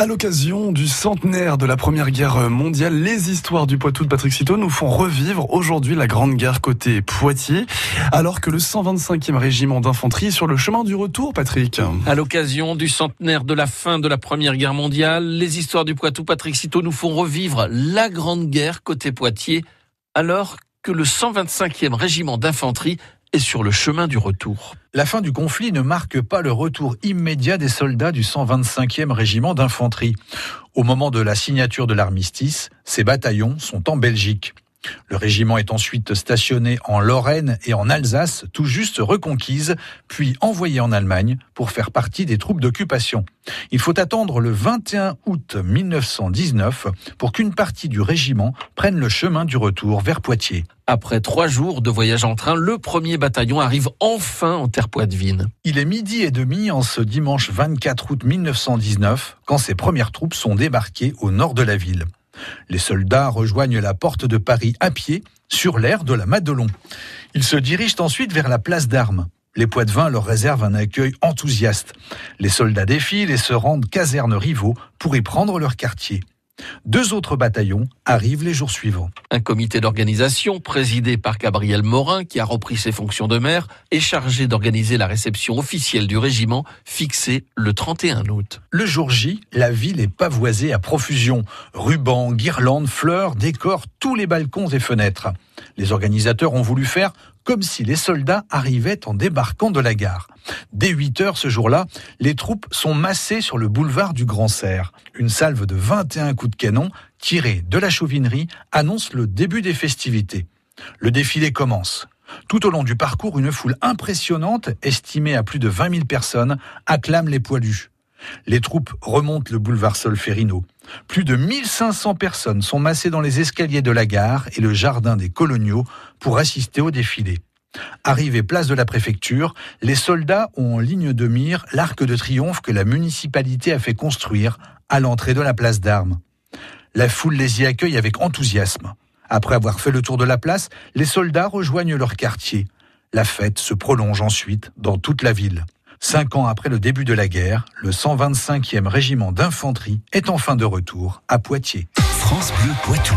À l'occasion du centenaire de la Première Guerre mondiale, les histoires du Poitou de Patrick Citeau nous font revivre aujourd'hui la Grande Guerre côté Poitiers, alors que le 125e régiment d'infanterie est sur le chemin du retour, Patrick. À l'occasion du centenaire de la fin de la Première Guerre mondiale, les histoires du Poitou, Patrick Citeau nous font revivre la Grande Guerre côté Poitiers, alors que le 125e régiment d'infanterie est sur le chemin du retour. La fin du conflit ne marque pas le retour immédiat des soldats du 125e régiment d'infanterie. Au moment de la signature de l'armistice, ces bataillons sont en Belgique. Le régiment est ensuite stationné en Lorraine et en Alsace, tout juste reconquise, puis envoyé en Allemagne pour faire partie des troupes d'occupation. Il faut attendre le 21 août 1919 pour qu'une partie du régiment prenne le chemin du retour vers Poitiers. Après trois jours de voyage en train, le premier bataillon arrive enfin en terre poitevine. Il est midi et demi en ce dimanche 24 août 1919 quand ses premières troupes sont débarquées au nord de la ville. Les soldats rejoignent la porte de Paris à pied, sur l'air de la Madelon. Ils se dirigent ensuite vers la place d'armes. Les Poitevins leur réservent un accueil enthousiaste. Les soldats défilent et se rendent caserne rivaux pour y prendre leur quartier. Deux autres bataillons arrivent les jours suivants. Un comité d'organisation présidé par Gabriel Morin, qui a repris ses fonctions de maire, est chargé d'organiser la réception officielle du régiment fixée le 31 août. Le jour J, la ville est pavoisée à profusion. Rubans, guirlandes, fleurs décorent tous les balcons et fenêtres. Les organisateurs ont voulu faire comme si les soldats arrivaient en débarquant de la gare. Dès 8 heures ce jour-là, les troupes sont massées sur le boulevard du Grand Cerf. Une salve de 21 coups de canon tirés de la chauvinerie annonce le début des festivités. Le défilé commence. Tout au long du parcours, une foule impressionnante, estimée à plus de 20 000 personnes, acclame les poilus. Les troupes remontent le boulevard Solferino. Plus de 1500 personnes sont massées dans les escaliers de la gare et le jardin des coloniaux pour assister au défilé. Arrivés place de la préfecture, les soldats ont en ligne de mire l'arc de triomphe que la municipalité a fait construire à l'entrée de la place d'armes. La foule les y accueille avec enthousiasme. Après avoir fait le tour de la place, les soldats rejoignent leur quartier. La fête se prolonge ensuite dans toute la ville. Cinq ans après le début de la guerre, le 125e régiment d'infanterie est enfin de retour à Poitiers. France Bleu Poitou.